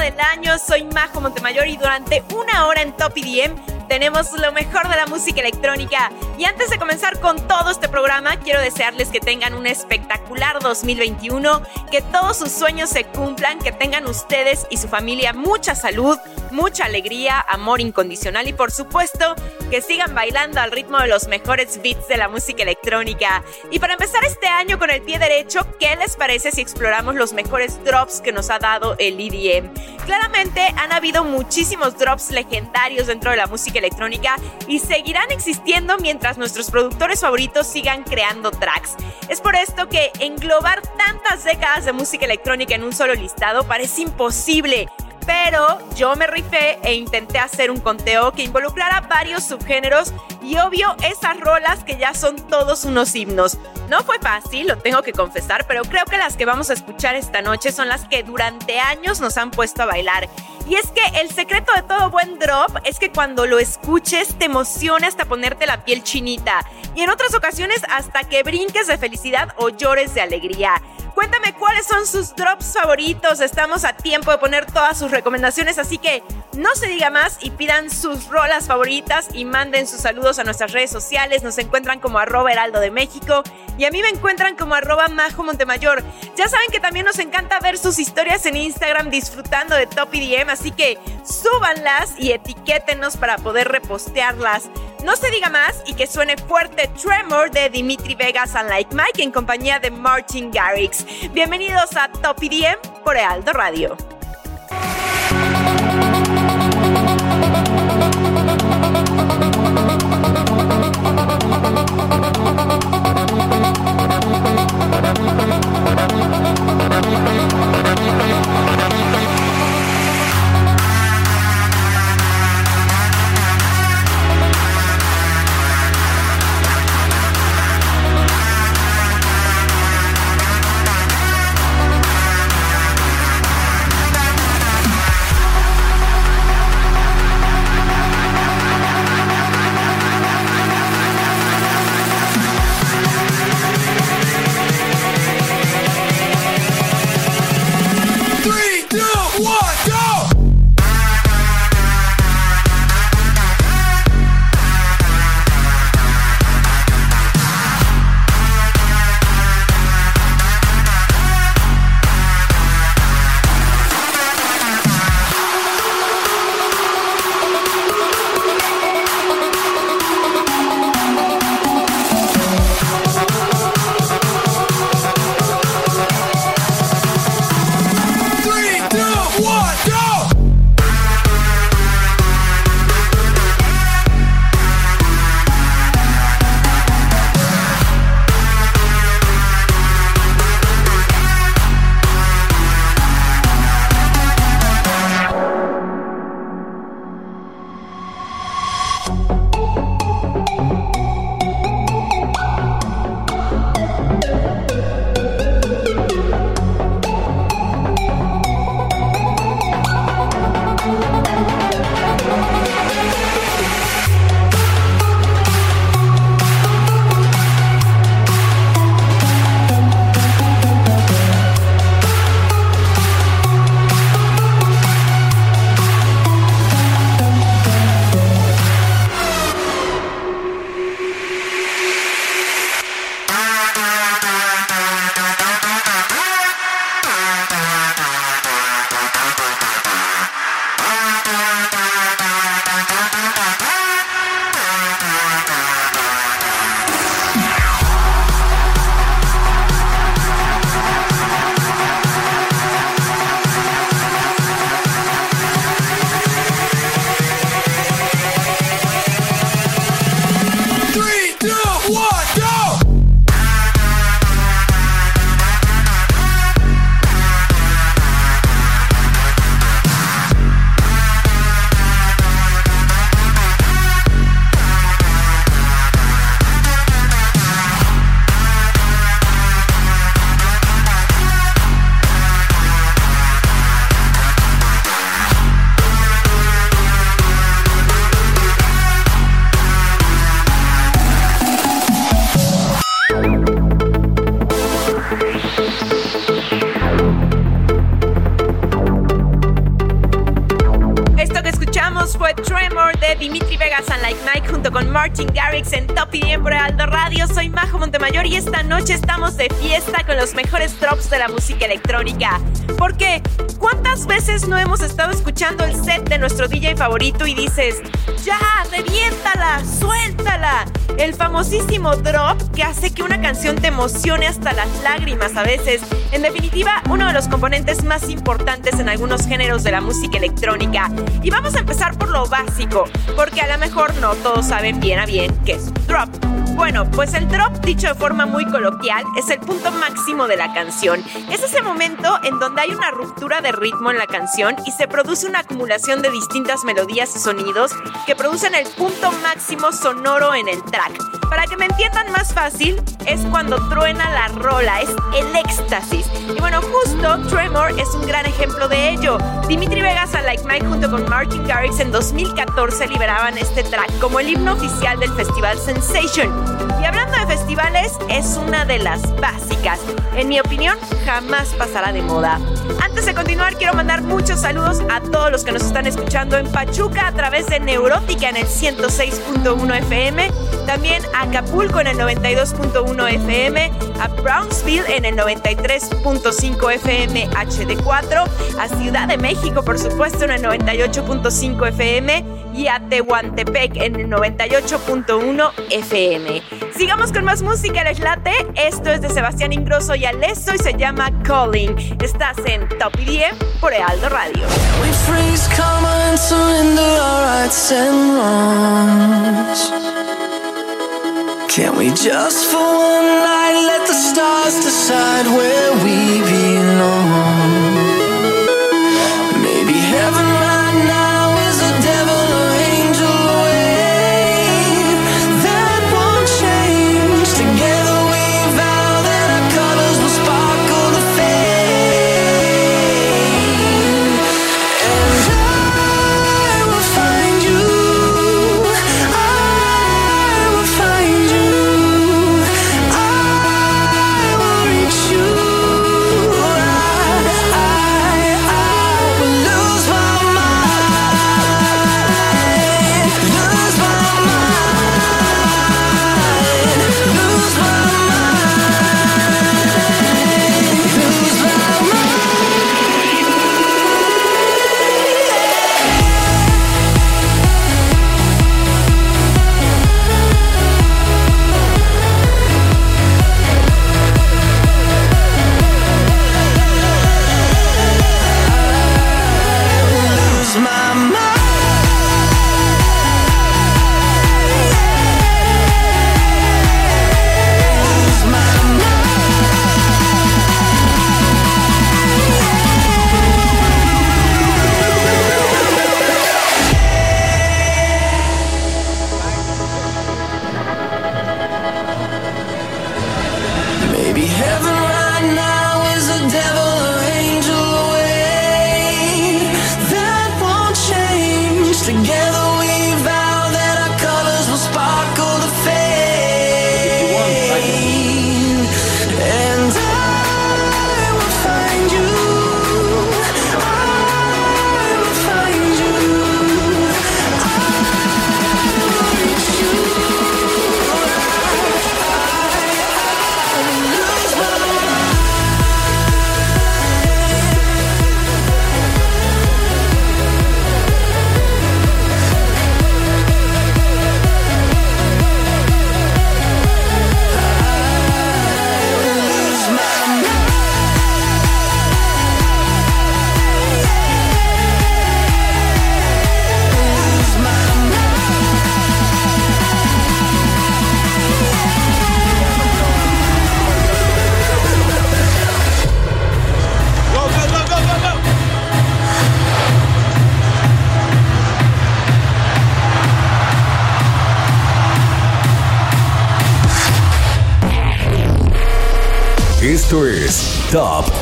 Del año. Soy Majo Montemayor y durante una hora en Top EDM tenemos lo mejor de la música electrónica. Y antes de comenzar con todo este programa, quiero desearles que tengan un espectacular 2021, que todos sus sueños se cumplan, que tengan ustedes y su familia mucha salud, mucha alegría, amor incondicional y por supuesto que sigan bailando al ritmo de los mejores beats de la música electrónica. Y para empezar este año con el pie derecho, ¿qué les parece si exploramos los mejores drops que nos ha dado el EDM? Claramente han habido muchísimos drops legendarios dentro de la música electrónica y seguirán existiendo mientras nuestros productores favoritos sigan creando tracks. Es por esto que englobar tantas décadas de música electrónica en un solo listado parece imposible pero yo me rifé e intenté hacer un conteo que involucrara varios subgéneros y obvio esas rolas que ya son todos unos himnos. No fue fácil, lo tengo que confesar, pero creo que las que vamos a escuchar esta noche son las que durante años nos han puesto a bailar. Y es que el secreto de todo buen drop es que cuando lo escuches te emociona hasta ponerte la piel chinita y en otras ocasiones hasta que brinques de felicidad o llores de alegría. Cuéntame cuáles son sus drops favoritos. Estamos a tiempo de poner todas sus recomendaciones, así que no se diga más y pidan sus rolas favoritas y manden sus saludos a nuestras redes sociales. Nos encuentran como arroba heraldo de México y a mí me encuentran como arroba majo montemayor. Ya saben que también nos encanta ver sus historias en Instagram disfrutando de Top EDM, así que súbanlas y etiquétenos para poder repostearlas. No se diga más y que suene fuerte Tremor de Dimitri Vegas and Like Mike en compañía de Martin Garrix. Bienvenidos a Top EDM por Heraldo Radio. Tremor de Dimitri Vegas and Like Mike junto con Martin Garrix en Top IDM por Aldo Radio. Soy Majo Montemayor y esta noche estamos de fiesta con los mejores drops de la música electrónica. Porque, ¿cuántas veces no hemos estado escuchando el set de nuestro DJ favorito y dices, ya, reviéntala, suéltala? El famosísimo drop que hace que una canción te emocione hasta las lágrimas a veces. En definitiva, uno de los componentes más importantes en algunos géneros de la música electrónica. Y vamos a empezar por lo básico, porque a lo mejor no todos saben bien a bien qué es drop. Bueno, pues el drop, dicho de forma muy coloquial, es el punto máximo de la canción. Es ese momento en donde hay una ruptura de ritmo en la canción y se produce una acumulación de distintas melodías y sonidos que producen el punto máximo sonoro en el track. Para que me entiendan más fácil, es cuando truena la rola, es el éxtasis. Y bueno, justo Tremor es un gran ejemplo de ello. Dimitri Vegas a Like Mike junto con Martin Garrix en 2014 liberaban este track como el himno oficial del festival Sensation. Y hablando de festivales, es una de las básicas. En mi opinión, jamás pasará de moda. Antes de continuar, quiero mandar muchos saludos a todos los que nos están escuchando en Pachuca a través de Neurótica en el 106.1 FM, también a Acapulco en el 92.1 FM, a Brownsville en el 93.5 FM HD4, a Ciudad de México, por supuesto, en el 98.5 FM y a Tehuantepec en el 98.1 FM. Sigamos con más música, ¿les late? Esto es de Sebastián Ingrosso y Alesso y se llama Calling. Estás en Top 10 por Ealdo Radio. Can we just for one night let the stars decide where we belong?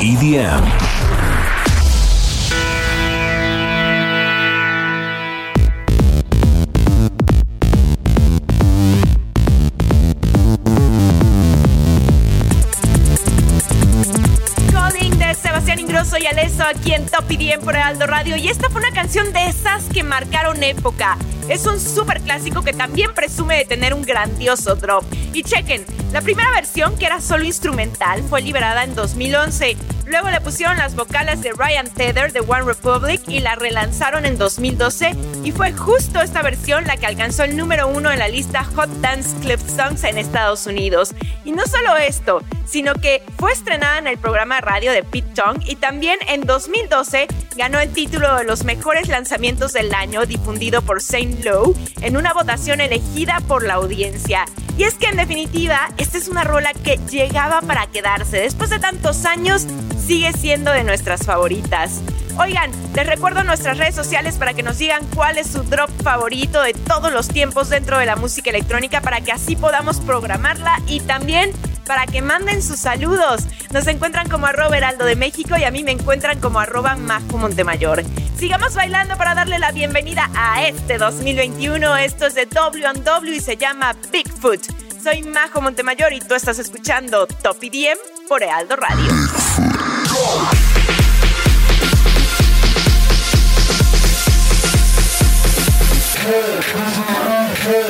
EDM. Calling de Sebastián Ingrosso y Alesso aquí en Top IDM por Aldo Radio y esta fue una canción de esas que marcaron época. Es un super clásico que también presume de tener un grandioso drop. Y chequen, la primera versión, que era solo instrumental, fue liberada en 2011. Luego le pusieron las vocales de Ryan Tether de One Republic y la relanzaron en 2012. Y fue justo esta versión la que alcanzó el número uno en la lista Hot Dance Club Songs en Estados Unidos. Y no solo esto, sino que fue estrenada en el programa radio de Pete Tong y también en 2012 ganó el título de los mejores lanzamientos del año difundido por Saint Lowe en una votación elegida por la audiencia. Y es que en definitiva, esta es una rola que llegaba para quedarse. Después de tantos años, sigue siendo de nuestras favoritas. Oigan, les recuerdo nuestras redes sociales para que nos digan cuál es su drop favorito de todos los tiempos dentro de la música electrónica para que así podamos programarla y también para que manden sus saludos. Nos encuentran como arroba heraldo de México y a mí me encuentran como arroba majo montemayor. Sigamos bailando para darle la bienvenida a este 2021. Esto es de W&W y se llama Bigfoot. Soy Majo Montemayor y tú estás escuchando Top EDM por Heraldo Radio. Hey,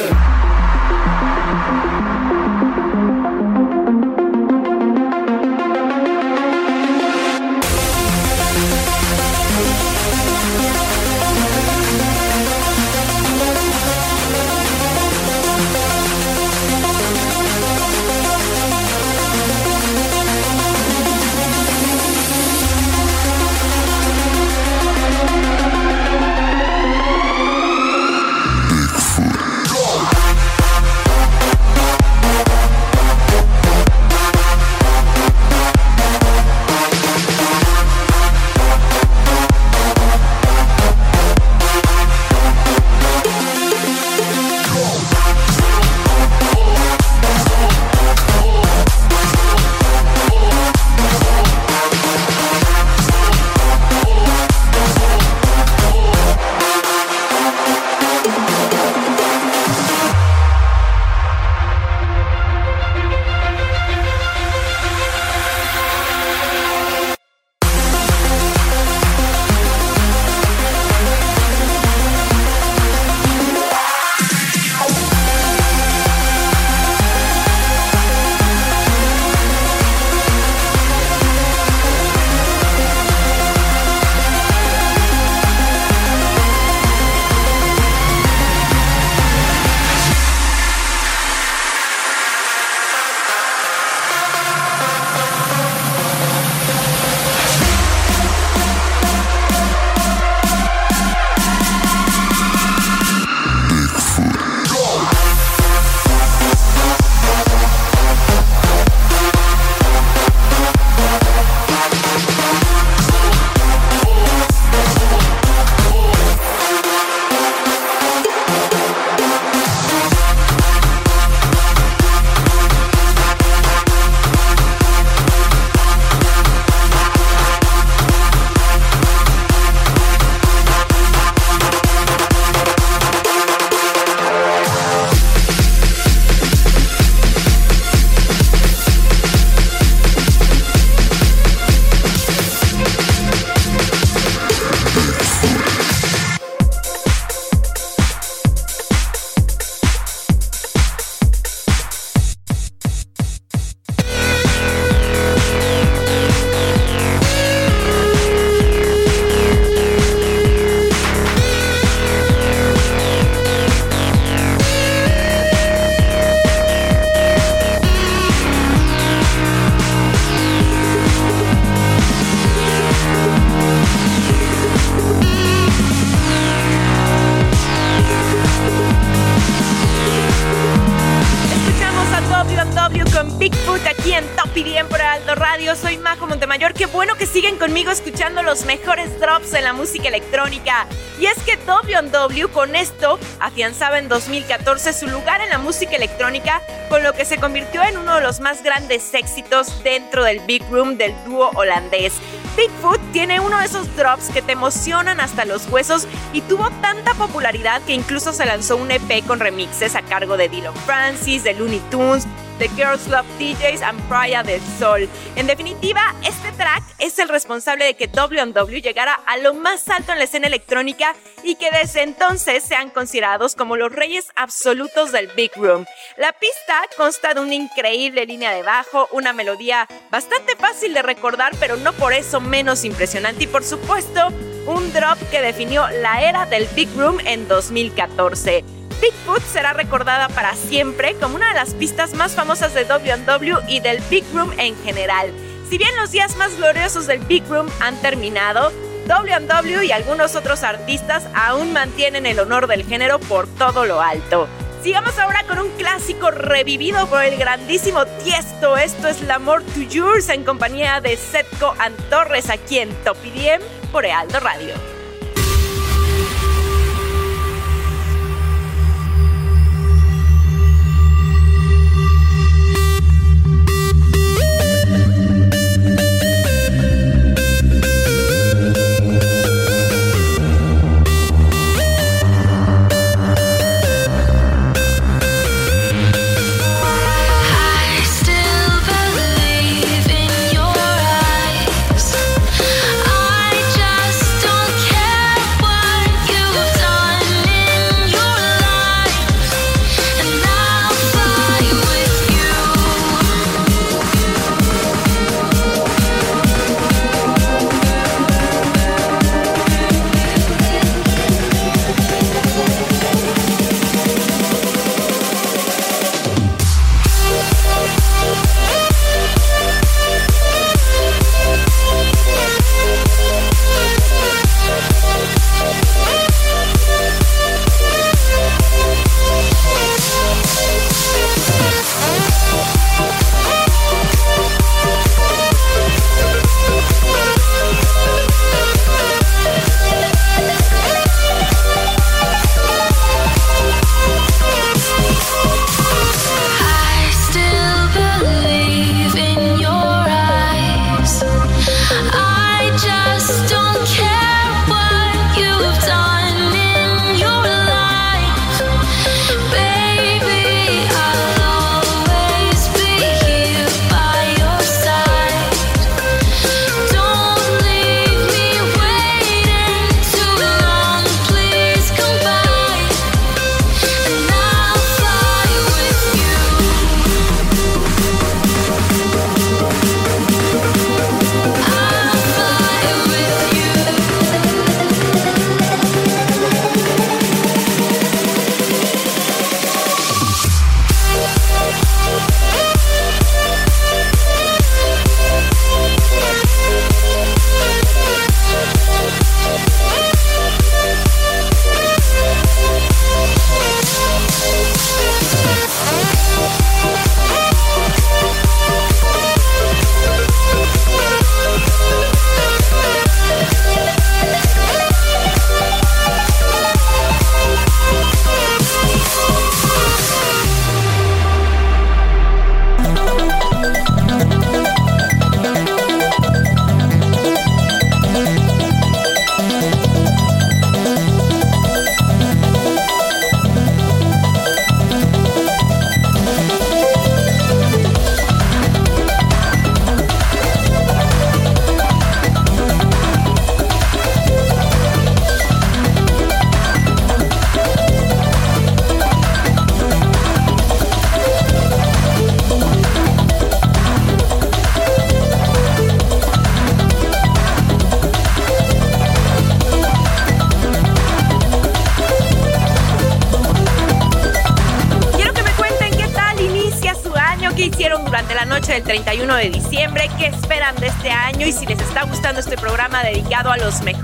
electrónica. Y es que W con esto afianzaba en 2014 su lugar en la música electrónica, con lo que se convirtió en uno de los más grandes éxitos dentro del Big Room del dúo holandés. Bigfoot tiene uno de esos drops que te emocionan hasta los huesos y tuvo tanta popularidad que incluso se lanzó un EP con remixes a cargo de Dylan Francis, de Looney Tunes, The Girls Love DJs and Praia del Sol. En definitiva, este track es el responsable de que W&W llegara a lo más alto en la escena electrónica y que desde entonces sean considerados como los reyes absolutos del Big Room. La pista consta de una increíble línea de bajo, una melodía bastante fácil de recordar, pero no por eso menos impresionante y por supuesto un drop que definió la era del Big Room en 2014. Bigfoot será recordada para siempre como una de las pistas más famosas de W&W y del Big Room en general. Si bien los días más gloriosos del Big Room han terminado, W&W y algunos otros artistas aún mantienen el honor del género por todo lo alto. Sigamos ahora con un clásico revivido por el grandísimo Tiesto. Esto es L'Amour to Yours en compañía de Setco and Torres aquí en Top IDM por Ealdo Radio.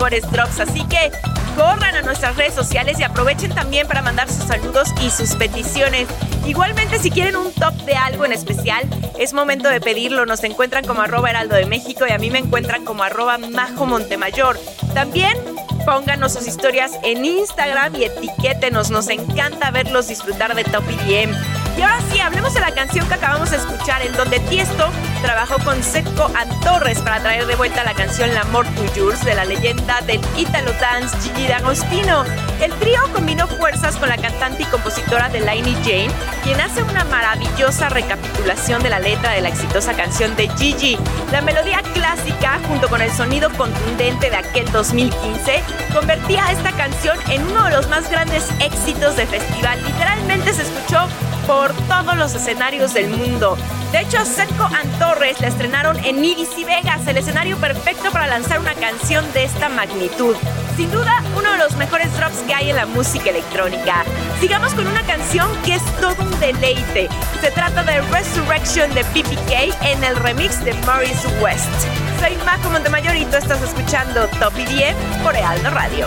Así que corran a nuestras redes sociales y aprovechen también para mandar sus saludos y sus peticiones. Igualmente, si quieren un top de algo en especial, es momento de pedirlo. Nos encuentran como arroba heraldo de México y a mí me encuentran como arroba majo montemayor. También Pónganos sus historias en Instagram y etiquétenos. Nos encanta verlos disfrutar de Top EDM. Y ahora sí, hablemos de la canción que acabamos de escuchar, en donde Tiesto trabajó con Setco Torres para traer de vuelta la canción L'Amour to Yours de la leyenda del Italo Dance Gigi D'Agostino. El trío combinó fuerzas con la cantante y compositora Delaney Jane, quien hace una maravillosa recapitulación de la letra de la exitosa canción de Gigi. La melodía clásica, junto con el sonido contundente de aquel 2015, convertía a esta canción en uno de los más grandes éxitos de festival. Literalmente se escuchó por todos los escenarios del mundo. De hecho, Serco and Torres la estrenaron en IDC Vegas, el escenario perfecto para lanzar una canción de esta magnitud. Sin duda, uno de los mejores drops que hay en la música electrónica. Sigamos con una canción que es todo un deleite. Se trata de Resurrection de PPK en el remix de Maurice West. Soy Majo Montemayor y tú estás escuchando Top IDM por Ealdo Radio.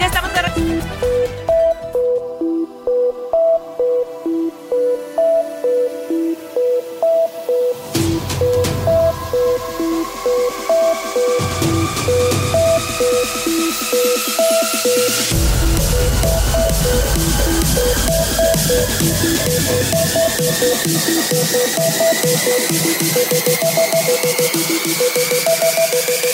Ya estamos de Thank you.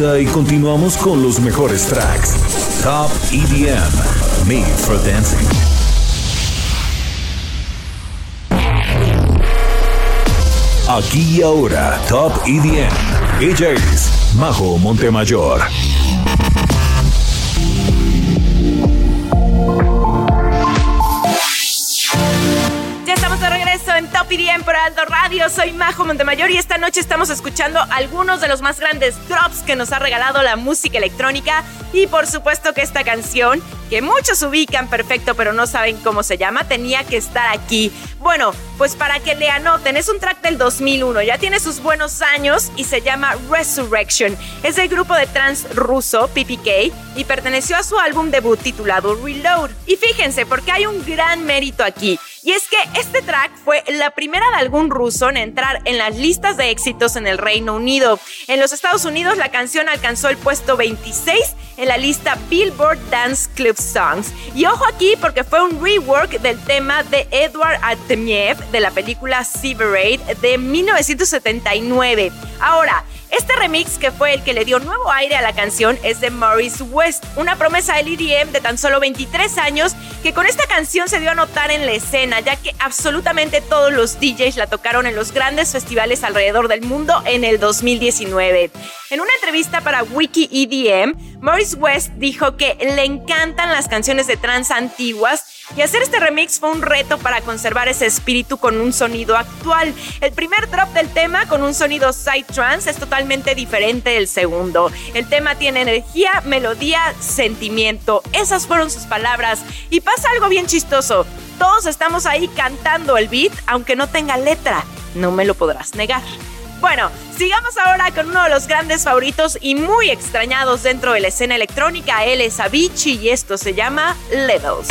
Y continuamos con los mejores tracks. Top EDM. Made for Dancing. Aquí y ahora, Top EDM. Ella es Majo Montemayor. Top IDM por Aldo Radio. Soy Majo Montemayor y esta noche estamos escuchando algunos de los más grandes drops que nos ha regalado la música electrónica. Y por supuesto que esta canción que muchos ubican perfecto pero no saben cómo se llama, tenía que estar aquí. Bueno, pues para que le anoten, es un track del 2001, ya tiene sus buenos años y se llama Resurrection. Es del grupo de trans ruso PPK y perteneció a su álbum debut titulado Reload. Y fíjense, porque hay un gran mérito aquí. Y es que este track fue la primera de algún ruso en entrar en las listas de éxitos en el Reino Unido. En los Estados Unidos la canción alcanzó el puesto 26 en la lista Billboard Dance Club Songs. Y ojo aquí porque fue un rework del tema de Edward Artemiev de la película Severade de 1979. Ahora, este remix, que fue el que le dio nuevo aire a la canción, es de Maurice West, una promesa del EDM de tan solo 23 años que con esta canción se dio a notar en la escena, ya que absolutamente todos los DJs la tocaron en los grandes festivales alrededor del mundo en el 2019. En una entrevista para Wiki EDM, Maurice West dijo que le encantan las canciones de trance antiguas y hacer este remix fue un reto para conservar ese espíritu con un sonido actual. El primer drop del tema con un sonido psytrance es totalmente diferente del segundo. El tema tiene energía, melodía, sentimiento. Esas fueron sus palabras. Y pasa algo bien chistoso. Todos estamos ahí cantando el beat, aunque no tenga letra. No me lo podrás negar. Bueno, sigamos ahora con uno de los grandes favoritos y muy extrañados dentro de la escena electrónica. Él es Avicii y esto se llama Levels.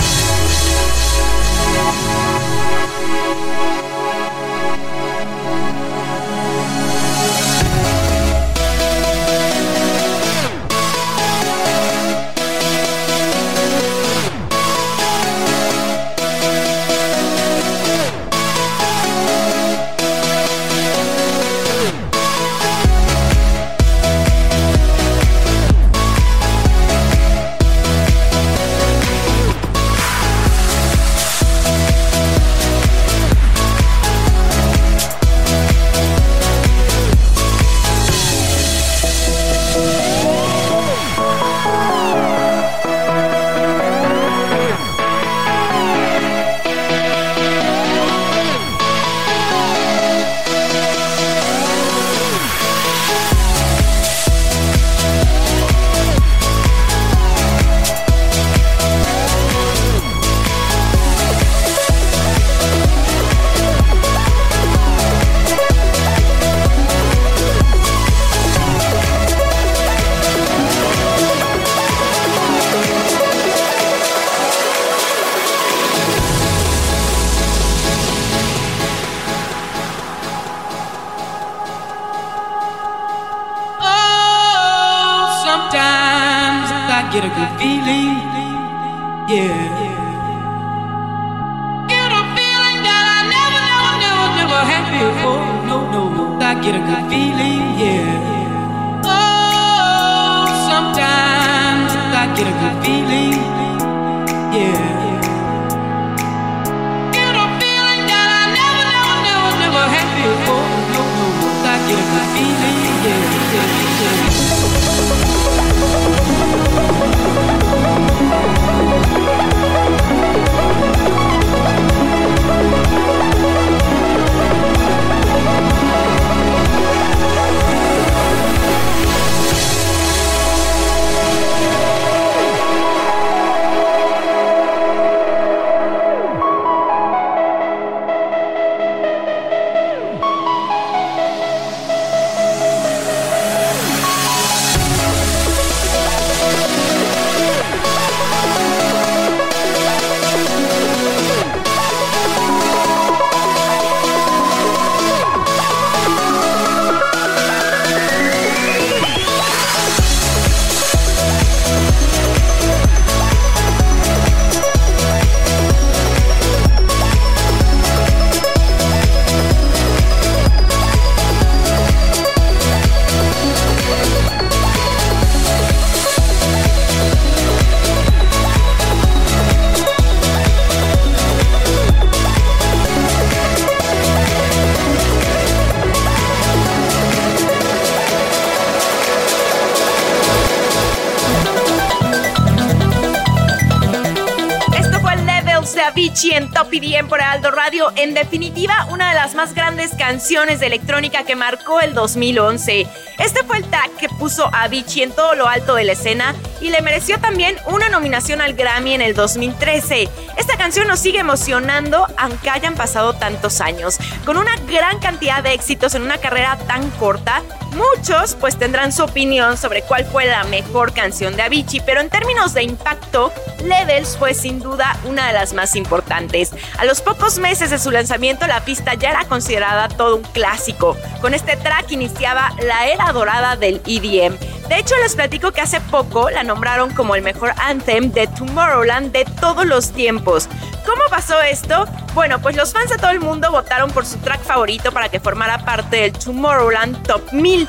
Top EDM por Aldo Radio. En definitiva, una de las más grandes canciones de electrónica que marcó el 2011. Este fue el track que puso a Avicii en todo lo alto de la escena y le mereció también una nominación al Grammy en el 2013. Esta canción nos sigue emocionando aunque hayan pasado tantos años. Con una gran cantidad de éxitos en una carrera tan corta, muchos pues tendrán su opinión sobre cuál fue la mejor canción de Avicii, pero en términos de impacto, Levels fue sin duda una de las más importantes. A los pocos meses de su lanzamiento, la pista ya era considerada todo un clásico. Con este track iniciaba la era dorada del EDM. De hecho, les platico que hace poco la nombraron como el mejor anthem de Tomorrowland de todos los tiempos. ¿Cómo pasó esto? Bueno, pues los fans de todo el mundo votaron por su track favorito para que formara parte del Tomorrowland Top 1000.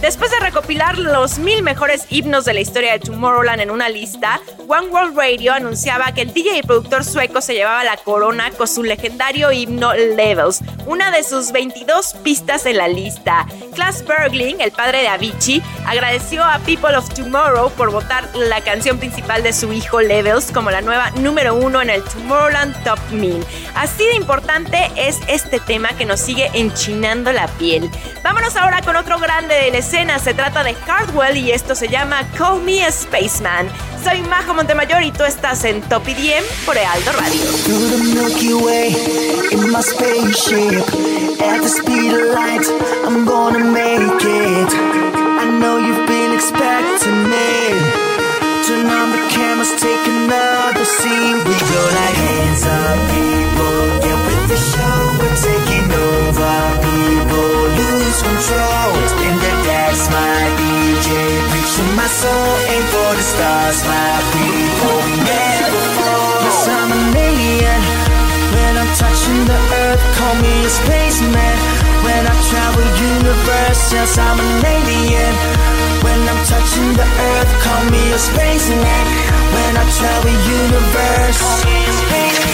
Después de recopilar los mil mejores himnos de la historia de Tomorrowland en una lista, One World Radio anunciaba que el DJ y productor sueco se llevaba la corona con su legendario himno Levels, una de sus 22 pistas en la lista. Klaas Bergling, el padre de Avicii, agradeció a People of Tomorrow por votar la canción principal de su hijo Levels como la nueva número uno en el Tomorrowland Top 1000. Así de importante es este tema que nos sigue enchinando la piel. Vámonos ahora con otro grande de la escena. Se trata de Hardwell y esto se llama Call Me a Spaceman. Soy Majo Montemayor y tú estás en Top IDM por Ealdo Radio. The the. I know you've been taking over. People lose control. Dance, my DJ. Reaching my soul, aim for the stars, my people. We never fall. Yes, I'm an alien. When I'm touching the earth, call me a spaceman. When I travel universe, yes, I'm an alien. When I'm touching the earth, call me a spaceman. When I travel universe, call me a spaceman.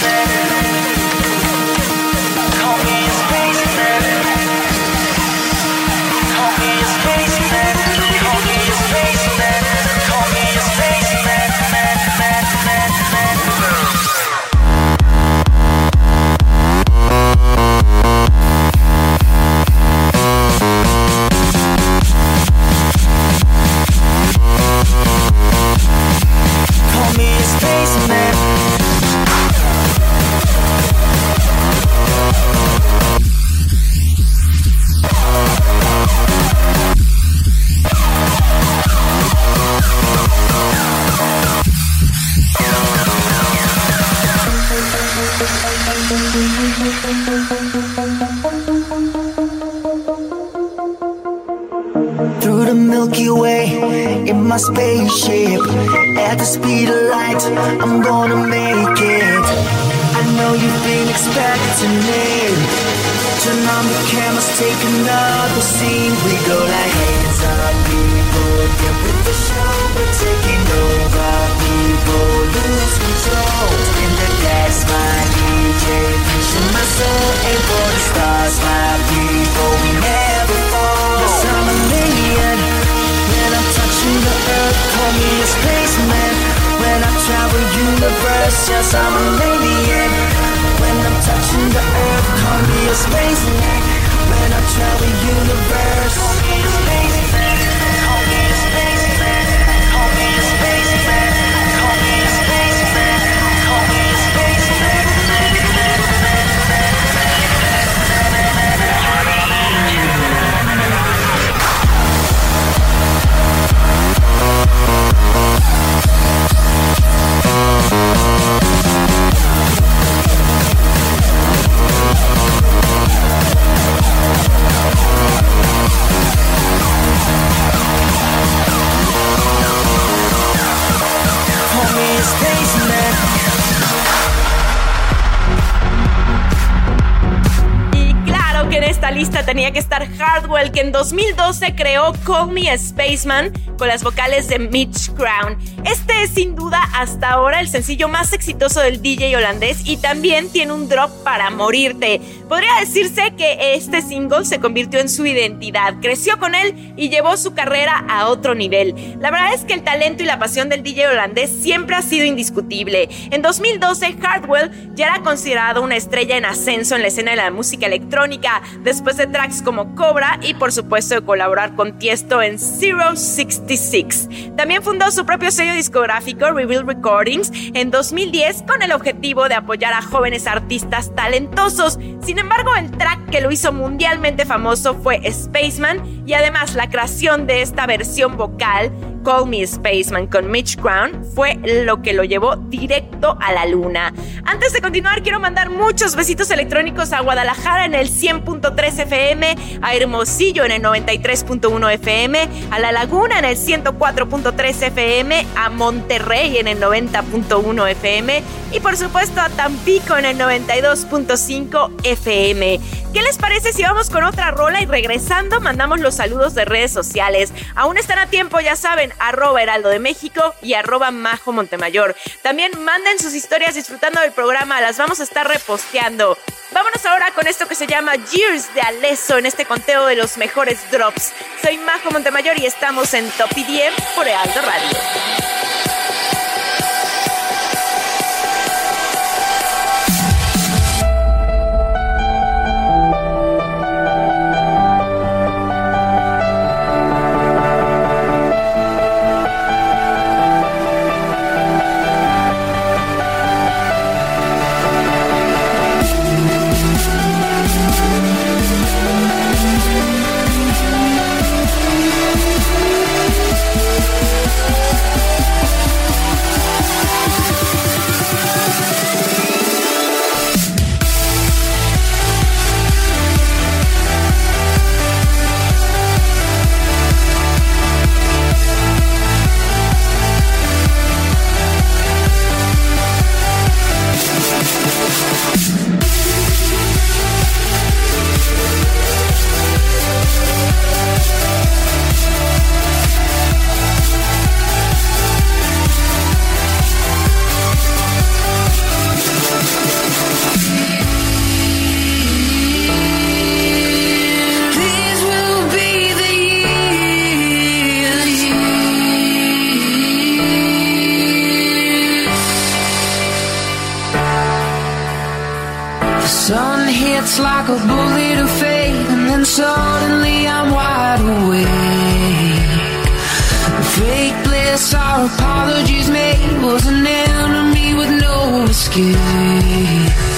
Tenía que estar Hardwell, que en 2012 creó Call Me a Spaceman con las vocales de Mitch Crown. Este es sin duda hasta ahora el sencillo más exitoso del DJ holandés y también tiene un drop para morirte. Podría decirse que este single se convirtió en su identidad, creció con él y llevó su carrera a otro nivel. La verdad es que el talento y la pasión del DJ holandés siempre ha sido indiscutible. En 2012, Hardwell ya era considerado una estrella en ascenso en la escena de la música electrónica. Después de tracks como Cobra y por supuesto de colaborar con Tiesto en Zero 66. También fundó su propio sello discográfico Reveal Recordings en 2010 con el objetivo de apoyar a jóvenes artistas talentosos. Sin embargo, el track que lo hizo mundialmente famoso fue Spaceman y además la creación de esta versión vocal Call Me Spaceman con Mitch Crown fue lo que lo llevó directo a la luna. Antes de continuar, quiero mandar muchos besitos electrónicos a Guadalajara en el 100.3 FM, a Hermosillo en el 93.1 FM, a La Laguna en el 104.3 FM, a Monterrey en el 90.1 FM y por supuesto a Tampico en el 92.5 FM. ¿Qué les parece si vamos con otra rola y regresando mandamos los saludos de redes sociales? Aún están a tiempo, ya saben, arroba Heraldo de México y arroba Majo Montemayor. También manden sus historias disfrutando del programa, las vamos a estar reposteando. Vámonos ahora con esto que se llama Years de Aleso en este conteo de los mejores drops. Soy Majo Montemayor y estamos en Top IDM por Heraldo Radio. Sun hits like a bullet of fate, and then suddenly I'm wide awake. Fake bliss, our apologies made was an enemy with no escape.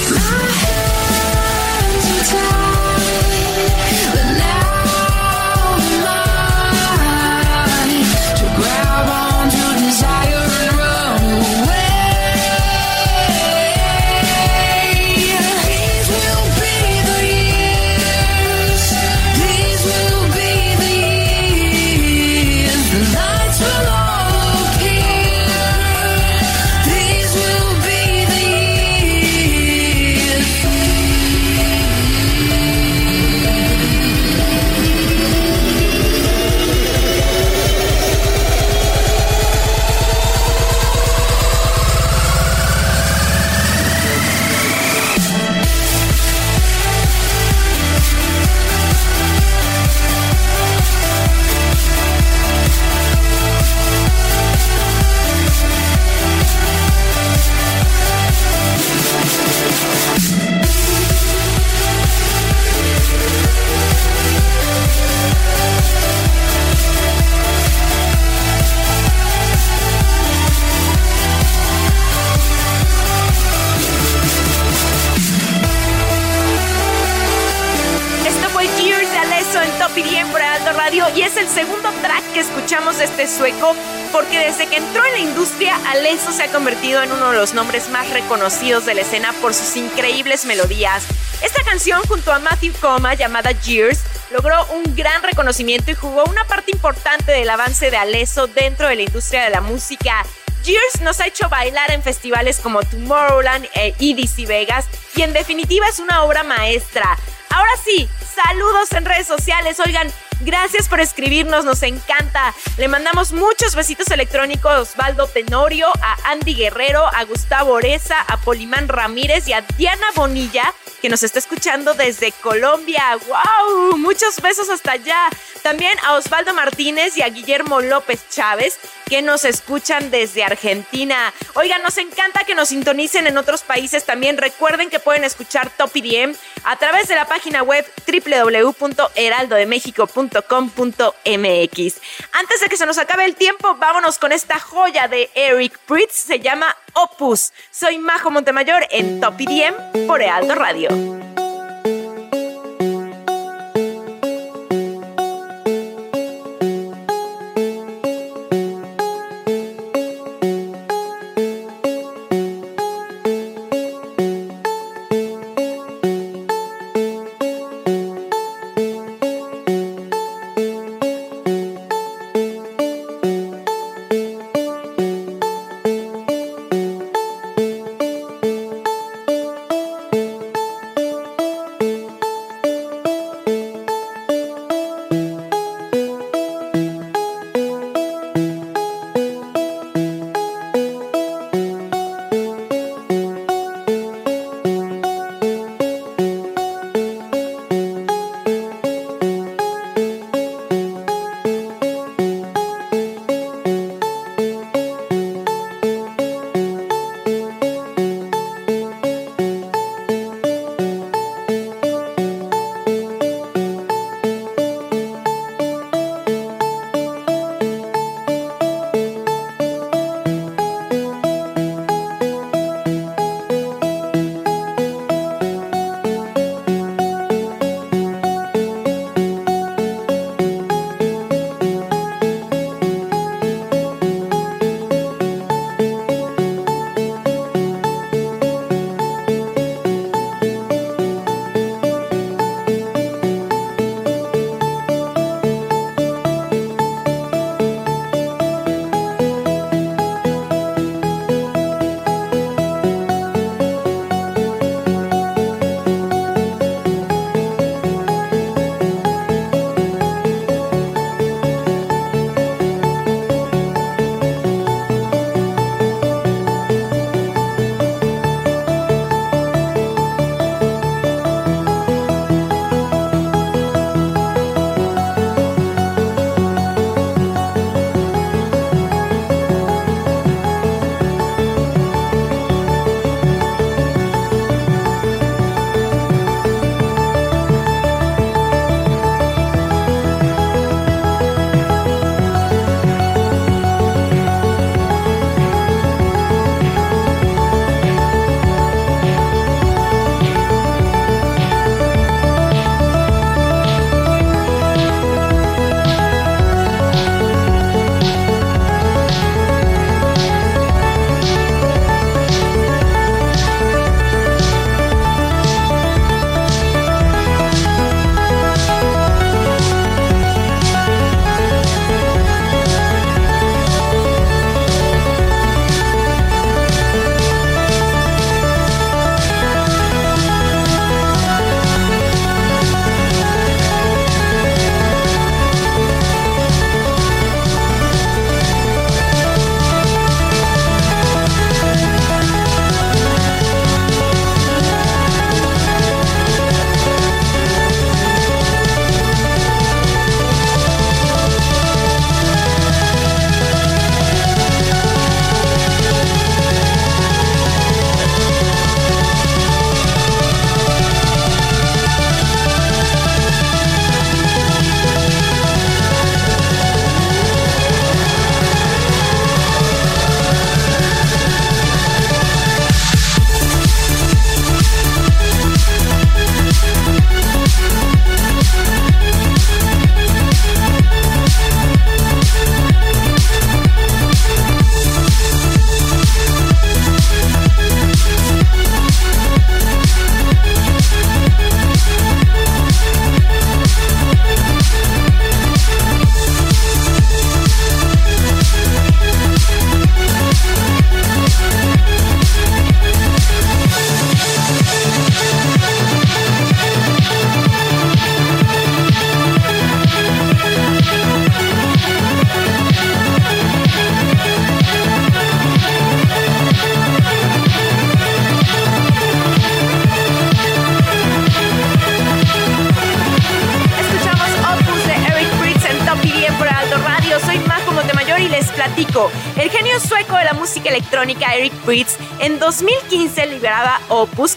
Alesso en Top IDM por Aldo Radio y es el segundo track que escuchamos de este sueco porque desde que entró en la industria Alesso se ha convertido en uno de los nombres más reconocidos de la escena por sus increíbles melodías. Esta canción junto a Matthew Coma llamada Years logró un gran reconocimiento y jugó una parte importante del avance de Alesso dentro de la industria de la música. Years nos ha hecho bailar en festivales como Tomorrowland e EDC Vegas y en definitiva es una obra maestra. Ahora sí, saludos en redes sociales. Oigan, gracias por escribirnos, nos encanta. Le mandamos muchos besitos electrónicos a Osvaldo Tenorio, a Andy Guerrero, a Gustavo Oreza, a Polimán Ramírez y a Diana Bonilla, que nos está escuchando desde Colombia. ¡Wow! Muchos besos hasta allá. También a Osvaldo Martínez y a Guillermo López Chávez, que nos escuchan desde Argentina. Oigan, nos encanta que nos sintonicen en otros países también. Recuerden que pueden escuchar Top IDM a través de la página web www.heraldodemexico.com.mx. Antes de que se nos acabe el tiempo, vámonos con esta joya de Eric Pritz. Se llama Opus. Soy Majo Montemayor en Top IDM por Heraldo Radio.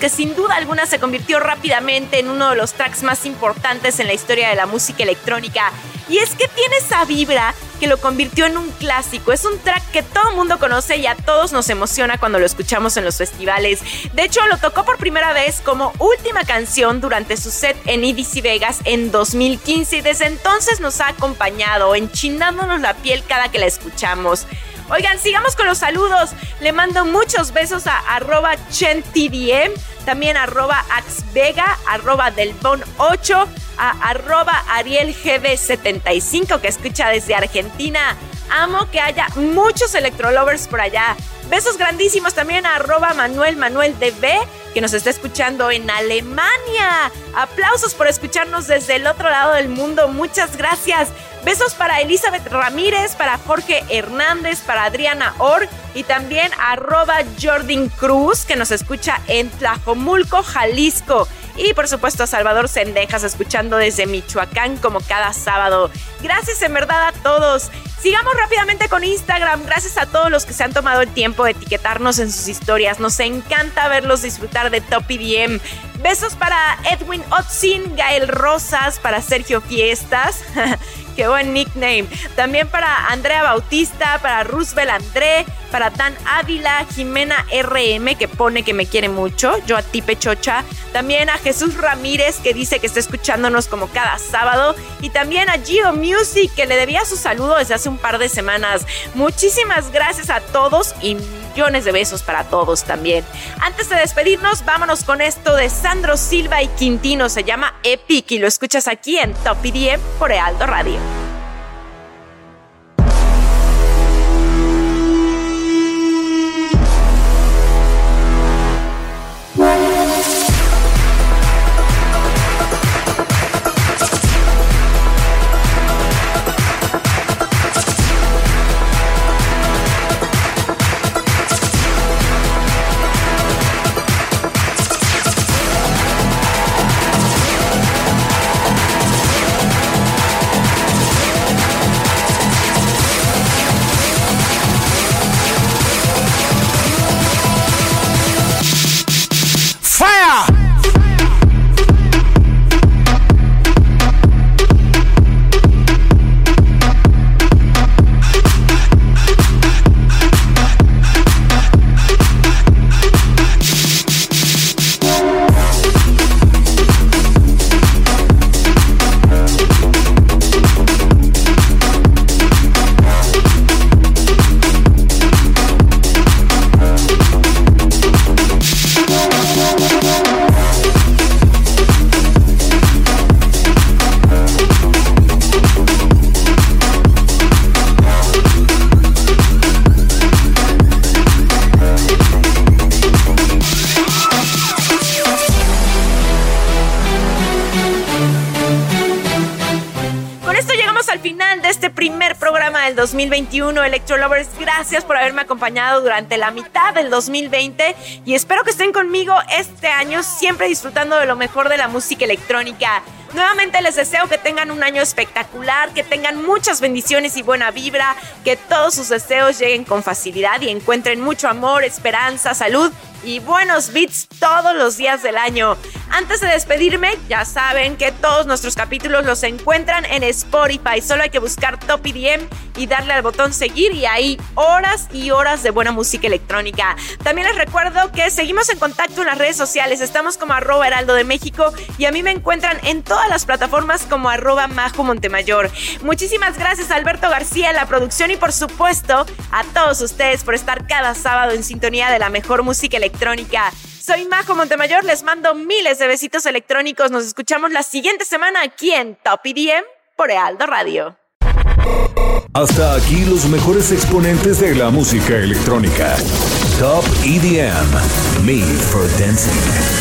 Que sin duda alguna se convirtió rápidamente en uno de los tracks más importantes en la historia de la música electrónica. Y es que tiene esa vibra que lo convirtió en un clásico. Es un track que todo el mundo conoce y a todos nos emociona cuando lo escuchamos en los festivales. De hecho, lo tocó por primera vez como última canción durante su set en EDC Vegas en 2015 y desde entonces nos ha acompañado, enchinándonos la piel cada que la escuchamos. Oigan, sigamos con los saludos. Le mando muchos besos a arroba chentdm, también arroba axvega, arroba delbon8, a arroba arielgb75 que escucha desde Argentina. Amo que haya muchos electrolovers por allá. Besos grandísimos también a arroba Manuel Manuel DB, que nos está escuchando en Alemania. Aplausos por escucharnos desde el otro lado del mundo. Muchas gracias. Besos para Elizabeth Ramírez, para Jorge Hernández, para Adriana Or y también arroba Jordan Cruz, que nos escucha en Tlajomulco, Jalisco. Y por supuesto a Salvador Sendejas, escuchando desde Michoacán como cada sábado. Gracias en verdad a todos. Sigamos rápidamente con Instagram. Gracias a todos los que se han tomado el tiempo de etiquetarnos en sus historias. Nos encanta verlos disfrutar de Top EDM. Besos para Edwin Otzin, Gael Rosas, para Sergio Fiestas. Qué buen nickname. También para Andrea Bautista, para Roosevelt André, para Dan Ávila, Jimena RM, que pone que me quiere mucho. Yo a ti, Pechocha. También a Jesús Ramírez, que dice que está escuchándonos como cada sábado. Y también a Gio Music, que le debía su saludo desde hace un par de semanas. Muchísimas gracias a todos y millones de besos para todos también. Antes de despedirnos, vámonos con esto de Sandro Silva y Quintino. Se llama Epic y lo escuchas aquí en Top EDM por Ealdo Radio. Acompañado durante la mitad del 2020 y espero que estén conmigo este año, siempre disfrutando de lo mejor de la música electrónica. Nuevamente les deseo que tengan un año espectacular, que tengan muchas bendiciones y buena vibra, que todos sus deseos lleguen con facilidad y encuentren mucho amor, esperanza, salud y buenos beats todos los días del año. Antes de despedirme, ya saben que todos nuestros capítulos los encuentran en Spotify. Solo hay que buscar Top EDM y darle al botón seguir y ahí horas y horas de buena música electrónica. También les recuerdo que seguimos en contacto en las redes sociales. Estamos como arroba heraldo de México y a mí me encuentran en todas las plataformas como arroba majo montemayor. Muchísimas gracias Alberto García la producción y por supuesto a todos ustedes por estar cada sábado en sintonía de la mejor música electrónica. Soy Majo Montemayor, les mando miles de besitos electrónicos. Nos escuchamos la siguiente semana aquí en Top EDM por Ealdo Radio. Hasta aquí los mejores exponentes de la música electrónica. Top EDM, Made for Dancing.